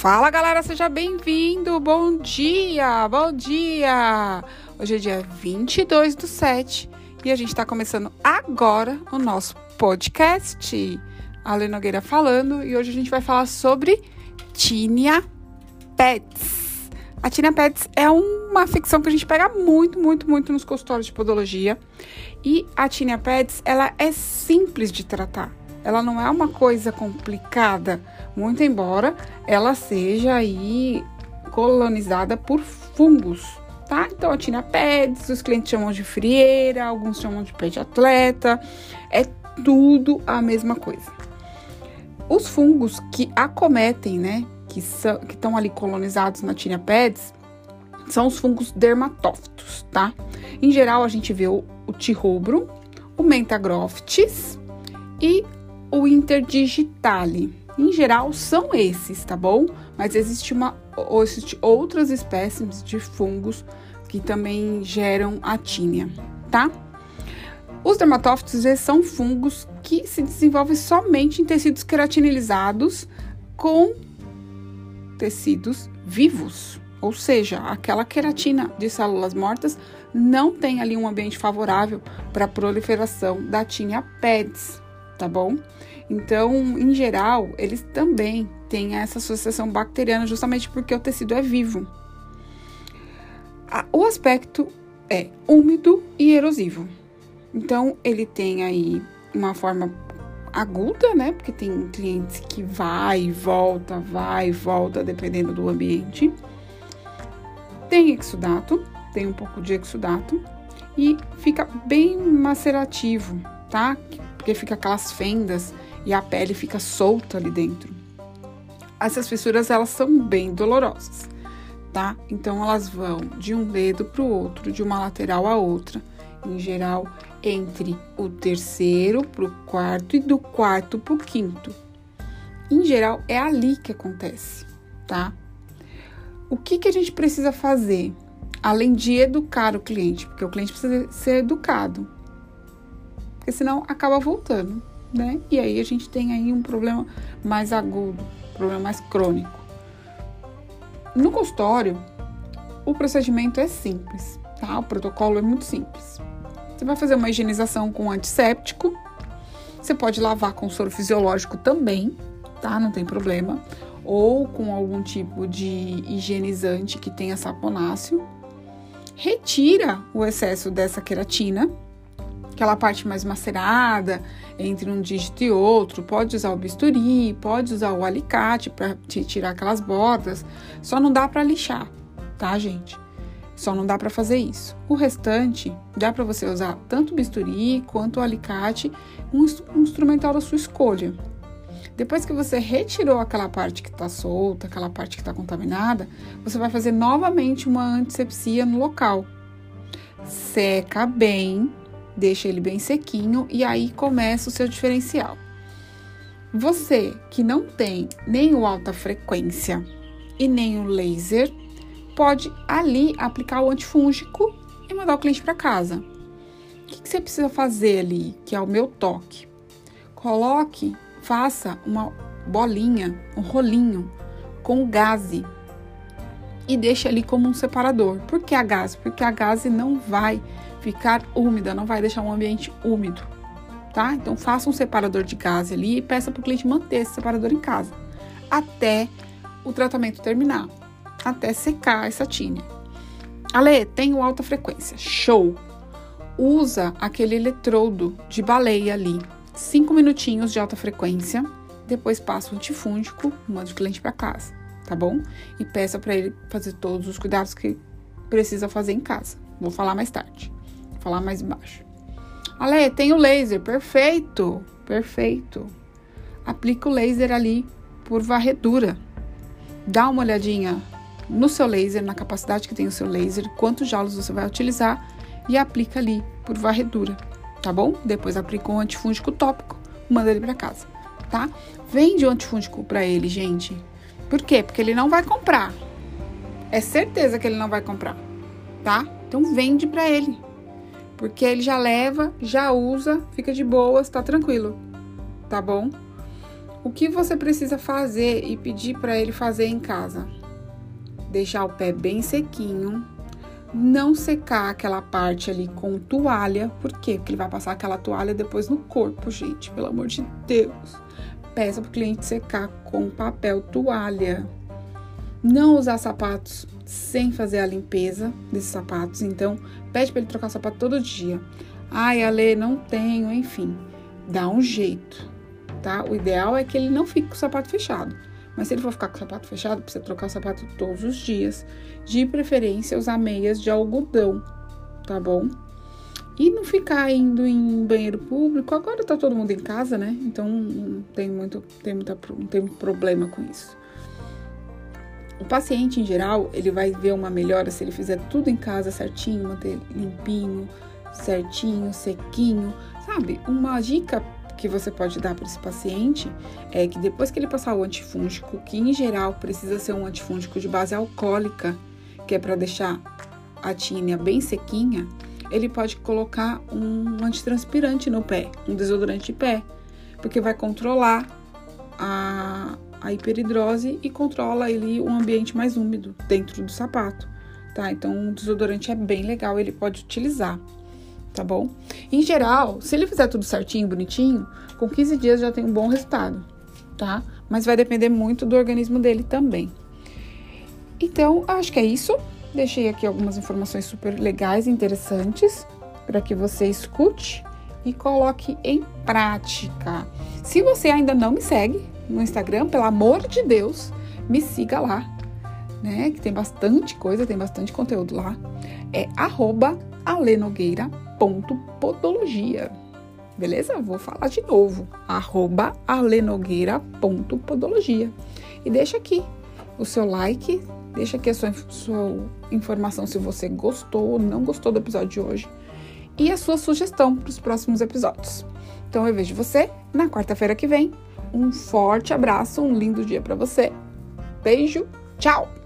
Fala galera, seja bem-vindo! Bom dia! Bom dia! Hoje é dia 22 do 7 e a gente está começando agora o nosso podcast. A Lê Nogueira falando e hoje a gente vai falar sobre Tinea Pets. A Tinea Pets é uma ficção que a gente pega muito, muito, muito nos consultórios de podologia e a Tinea Pets ela é simples de tratar. Ela não é uma coisa complicada muito embora ela seja aí colonizada por fungos, tá? Então a Tina Peds, os clientes chamam de frieira, alguns chamam de pet atleta, é tudo a mesma coisa. Os fungos que acometem, né, que são que estão ali colonizados na Tina Peds, são os fungos dermatófitos, tá? Em geral a gente vê o, o o mentagroftis e o interdigitale. Em geral, são esses, tá bom? Mas existe uma, existe outras espécies de fungos que também geram a tínia, tá? Os dermatófitos são fungos que se desenvolvem somente em tecidos queratinilizados com tecidos vivos, ou seja, aquela queratina de células mortas não tem ali um ambiente favorável para a proliferação da tinea peds, tá bom? Então, em geral, eles também têm essa associação bacteriana justamente porque o tecido é vivo. O aspecto é úmido e erosivo. Então, ele tem aí uma forma aguda, né? Porque tem clientes que vai e volta, vai e volta, dependendo do ambiente. Tem exudato, tem um pouco de exudato e fica bem macerativo, tá? Porque fica aquelas fendas e a pele fica solta ali dentro. Essas fissuras elas são bem dolorosas, tá? Então elas vão de um dedo para o outro, de uma lateral a outra, em geral entre o terceiro para o quarto e do quarto para o quinto. Em geral é ali que acontece, tá? O que, que a gente precisa fazer? Além de educar o cliente, porque o cliente precisa ser educado, porque senão acaba voltando né? E aí a gente tem aí um problema mais agudo, um problema mais crônico. No consultório, o procedimento é simples, tá? O protocolo é muito simples. Você vai fazer uma higienização com antisséptico. Você pode lavar com soro fisiológico também, tá? Não tem problema. Ou com algum tipo de higienizante que tenha saponáceo. Retira o excesso dessa queratina, aquela parte mais macerada, entre um dígito e outro, pode usar o bisturi, pode usar o alicate para tirar aquelas bordas, só não dá para lixar, tá, gente? Só não dá para fazer isso. O restante dá para você usar tanto o bisturi quanto o alicate, um, um instrumental da sua escolha. Depois que você retirou aquela parte que está solta, aquela parte que está contaminada, você vai fazer novamente uma antisepsia no local. Seca bem deixa ele bem sequinho e aí começa o seu diferencial. Você que não tem nem o alta frequência e nem o laser, pode ali aplicar o antifúngico e mandar o cliente para casa. O que, que você precisa fazer ali, que é o meu toque? Coloque, faça uma bolinha, um rolinho com gaze e deixe ali como um separador. Por que a gaze? Porque a gaze não vai ficar úmida, não vai deixar um ambiente úmido, tá? Então faça um separador de gás ali e peça para o cliente manter esse separador em casa até o tratamento terminar, até secar essa tinha. Ale, tenho alta frequência, show! Usa aquele eletrodo de baleia ali, cinco minutinhos de alta frequência, depois passa o antifúngico, manda o cliente para casa, tá bom? E peça para ele fazer todos os cuidados que precisa fazer em casa. Vou falar mais tarde falar mais baixo. Ale, tem o laser, perfeito, perfeito. Aplica o laser ali por varredura. Dá uma olhadinha no seu laser, na capacidade que tem o seu laser, quantos jalos você vai utilizar e aplica ali por varredura, tá bom? Depois aplica um antifúngico tópico, manda ele para casa, tá? Vende o antifúngico para ele, gente. Por quê? Porque ele não vai comprar. É certeza que ele não vai comprar, tá? Então vende para ele. Porque ele já leva, já usa, fica de boas, tá tranquilo, tá bom? O que você precisa fazer e pedir para ele fazer em casa? Deixar o pé bem sequinho, não secar aquela parte ali com toalha, por quê? Porque ele vai passar aquela toalha depois no corpo, gente, pelo amor de Deus. Peça para o cliente secar com papel toalha. Não usar sapatos sem fazer a limpeza desses sapatos, então pede para ele trocar o sapato todo dia. Ai, Ale, não tenho, enfim, dá um jeito, tá? O ideal é que ele não fique com o sapato fechado. Mas se ele for ficar com o sapato fechado, precisa trocar o sapato todos os dias. De preferência, usar meias de algodão, tá bom? E não ficar indo em banheiro público. Agora tá todo mundo em casa, né? Então não tem muito, tem muita, não tem muito problema com isso. O paciente, em geral, ele vai ver uma melhora se ele fizer tudo em casa certinho, manter limpinho, certinho, sequinho, sabe? Uma dica que você pode dar para esse paciente é que depois que ele passar o antifúngico, que em geral precisa ser um antifúngico de base alcoólica, que é para deixar a tínia bem sequinha, ele pode colocar um antitranspirante no pé, um desodorante de pé, porque vai controlar a, a hiperidrose e controla ali um ambiente mais úmido dentro do sapato, tá? Então, um desodorante é bem legal, ele pode utilizar tá bom? Em geral, se ele fizer tudo certinho, bonitinho, com 15 dias já tem um bom resultado, tá? Mas vai depender muito do organismo dele também. Então, acho que é isso. Deixei aqui algumas informações super legais e interessantes para que você escute e coloque em prática. Se você ainda não me segue no Instagram, pelo amor de Deus, me siga lá, né? Que tem bastante coisa, tem bastante conteúdo lá. É alenogueira.podologia. Beleza? Vou falar de novo. Alenogueira.podologia. E deixa aqui o seu like, deixa aqui a sua, sua informação se você gostou ou não gostou do episódio de hoje. E a sua sugestão para os próximos episódios. Então eu vejo você na quarta-feira que vem. Um forte abraço, um lindo dia para você. Beijo, tchau!